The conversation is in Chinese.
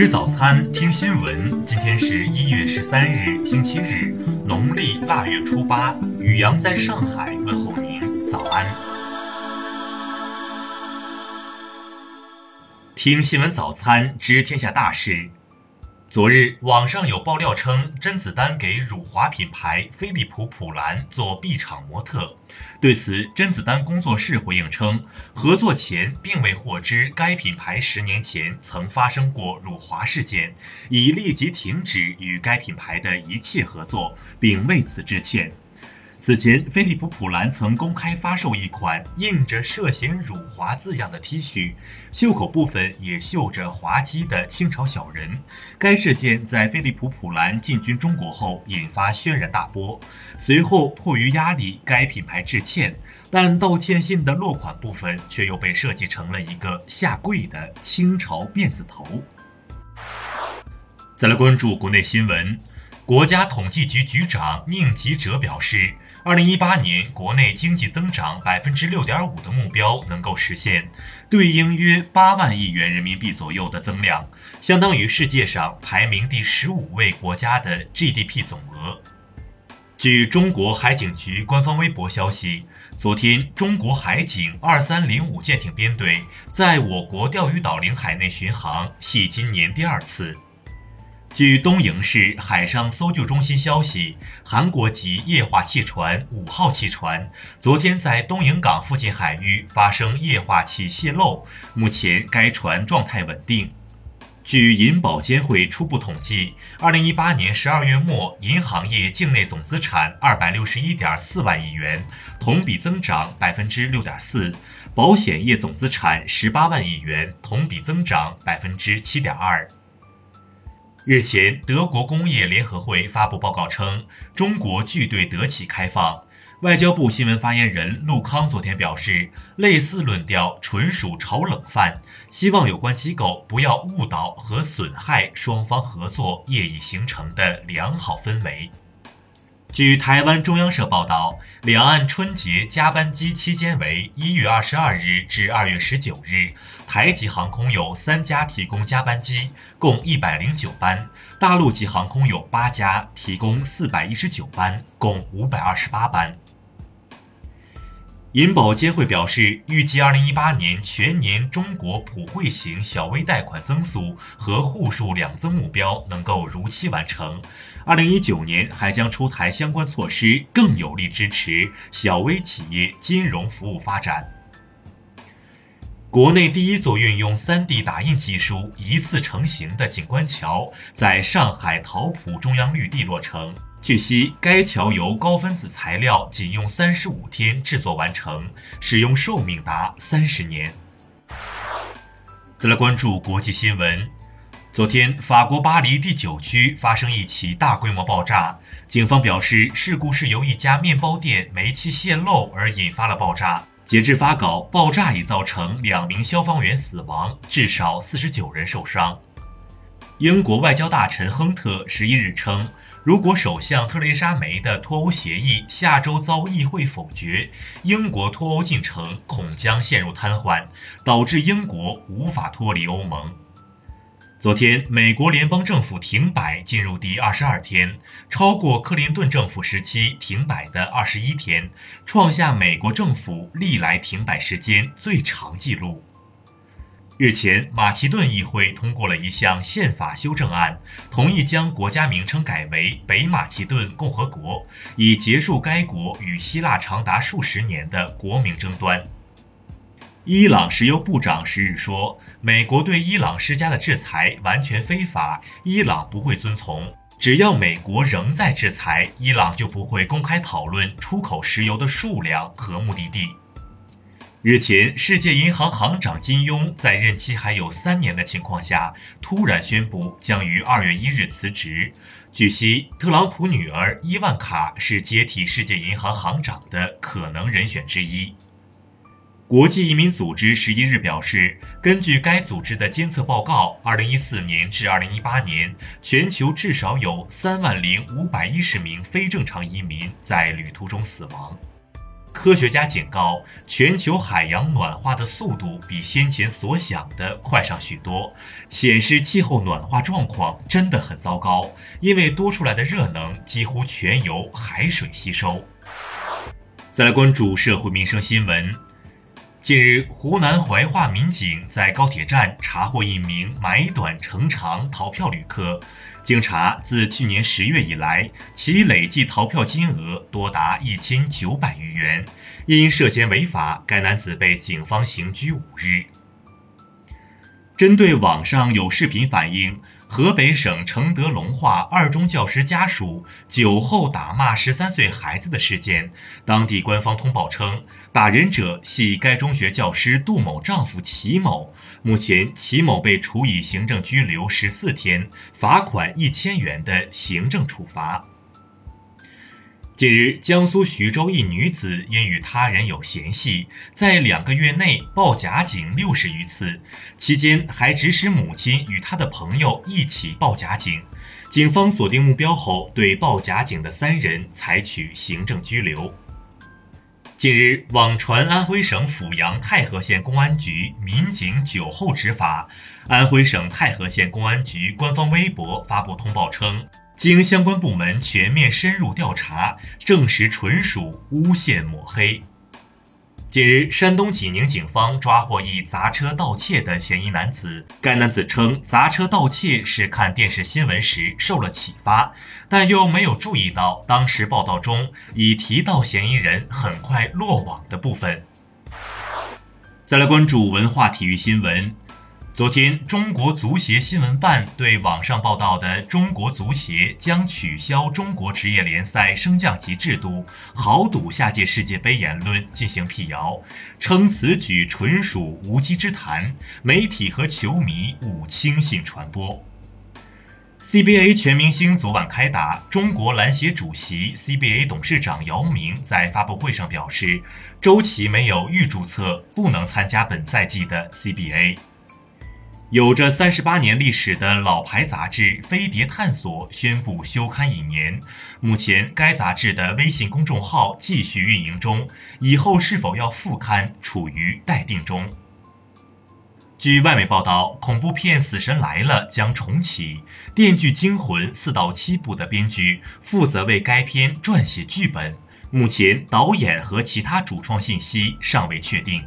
吃早餐，听新闻。今天是一月十三日，星期日，农历腊月初八。雨阳在上海问候您，早安。听新闻早餐，知天下大事。昨日，网上有爆料称，甄子丹给辱华品牌飞利浦普兰做 B 场模特。对此，甄子丹工作室回应称，合作前并未获知该品牌十年前曾发生过辱华事件，已立即停止与该品牌的一切合作，并为此致歉。此前，飞利浦普兰曾公开发售一款印着涉嫌辱华字样的 T 恤，袖口部分也绣着滑稽的清朝小人。该事件在飞利浦普兰进军中国后引发轩然大波，随后迫于压力，该品牌致歉，但道歉信的落款部分却又被设计成了一个下跪的清朝辫子头。再来关注国内新闻。国家统计局局长宁吉喆表示，二零一八年国内经济增长百分之六点五的目标能够实现，对应约八万亿元人民币左右的增量，相当于世界上排名第十五位国家的 GDP 总额。据中国海警局官方微博消息，昨天中国海警二三零五舰艇编队在我国钓鱼岛领海内巡航，系今年第二次。据东营市海上搜救中心消息，韩国籍液化气船“五号”气船昨天在东营港附近海域发生液化气泄漏，目前该船状态稳定。据银保监会初步统计，二零一八年十二月末，银行业境内总资产二百六十一点四万亿元，同比增长百分之六点四；保险业总资产十八万亿元，同比增长百分之七点二。日前，德国工业联合会发布报告称，中国拒对德企开放。外交部新闻发言人陆康昨天表示，类似论调纯属炒冷饭，希望有关机构不要误导和损害双方合作业已形成的良好氛围。据台湾中央社报道，两岸春节加班机期间为一月二十二日至二月十九日，台籍航空有三家提供加班机，共一百零九班；大陆籍航空有八家，提供四百一十九班，共五百二十八班。银保监会表示，预计二零一八年全年中国普惠型小微贷款增速和户数两增目标能够如期完成。二零一九年还将出台相关措施，更有力支持小微企业金融服务发展。国内第一座运用 3D 打印技术一次成型的景观桥，在上海桃浦中央绿地落成。据悉，该桥由高分子材料仅用三十五天制作完成，使用寿命达三十年。再来关注国际新闻。昨天，法国巴黎第九区发生一起大规模爆炸，警方表示，事故是由一家面包店煤气泄漏而引发了爆炸。截至发稿，爆炸已造成两名消防员死亡，至少四十九人受伤。英国外交大臣亨特十一日称，如果首相特蕾莎梅的脱欧协议下周遭议会否决，英国脱欧进程恐将陷入瘫痪，导致英国无法脱离欧盟。昨天，美国联邦政府停摆进入第二十二天，超过克林顿政府时期停摆的二十一天，创下美国政府历来停摆时间最长纪录。日前，马其顿议会通过了一项宪法修正案，同意将国家名称改为北马其顿共和国，以结束该国与希腊长达数十年的国名争端。伊朗石油部长十日说，美国对伊朗施加的制裁完全非法，伊朗不会遵从。只要美国仍在制裁，伊朗就不会公开讨论出口石油的数量和目的地。日前，世界银行行长金庸在任期还有三年的情况下，突然宣布将于二月一日辞职。据悉，特朗普女儿伊万卡是接替世界银行行长的可能人选之一。国际移民组织十一日表示，根据该组织的监测报告，二零一四年至二零一八年，全球至少有三万零五百一十名非正常移民在旅途中死亡。科学家警告，全球海洋暖化的速度比先前所想的快上许多，显示气候暖化状况真的很糟糕，因为多出来的热能几乎全由海水吸收。再来关注社会民生新闻。近日，湖南怀化民警在高铁站查获一名买短乘长逃票旅客。经查，自去年十月以来，其累计逃票金额多达一千九百余元。因涉嫌违法，该男子被警方刑拘五日。针对网上有视频反映河北省承德隆化二中教师家属酒后打骂十三岁孩子的事件，当地官方通报称，打人者系该中学教师杜某丈夫齐某。目前，齐某被处以行政拘留十四天、罚款一千元的行政处罚。近日，江苏徐州一女子因与他人有嫌隙，在两个月内报假警六十余次，期间还指使母亲与她的朋友一起报假警。警方锁定目标后，对报假警的三人采取行政拘留。近日，网传安徽省阜阳太和县公安局民警酒后执法，安徽省太和县公安局官方微博发布通报称。经相关部门全面深入调查，证实纯属诬陷抹黑。近日，山东济宁警方抓获一砸车盗窃的嫌疑男子。该男子称，砸车盗窃是看电视新闻时受了启发，但又没有注意到当时报道中已提到嫌疑人很快落网的部分。再来关注文化体育新闻。昨天，中国足协新闻办对网上报道的中国足协将取消中国职业联赛升降级制度、豪赌下届世界杯言论进行辟谣，称此举纯属无稽之谈，媒体和球迷勿轻信传播。CBA 全明星昨晚开打，中国篮协主席、CBA 董事长姚明在发布会上表示，周琦没有预注册，不能参加本赛季的 CBA。有着三十八年历史的老牌杂志《飞碟探索》宣布休刊一年。目前，该杂志的微信公众号继续运营中，以后是否要复刊处于待定中。据外媒报道，恐怖片《死神来了》将重启，《电锯惊魂》四到七部的编剧负责为该片撰写剧本，目前导演和其他主创信息尚未确定。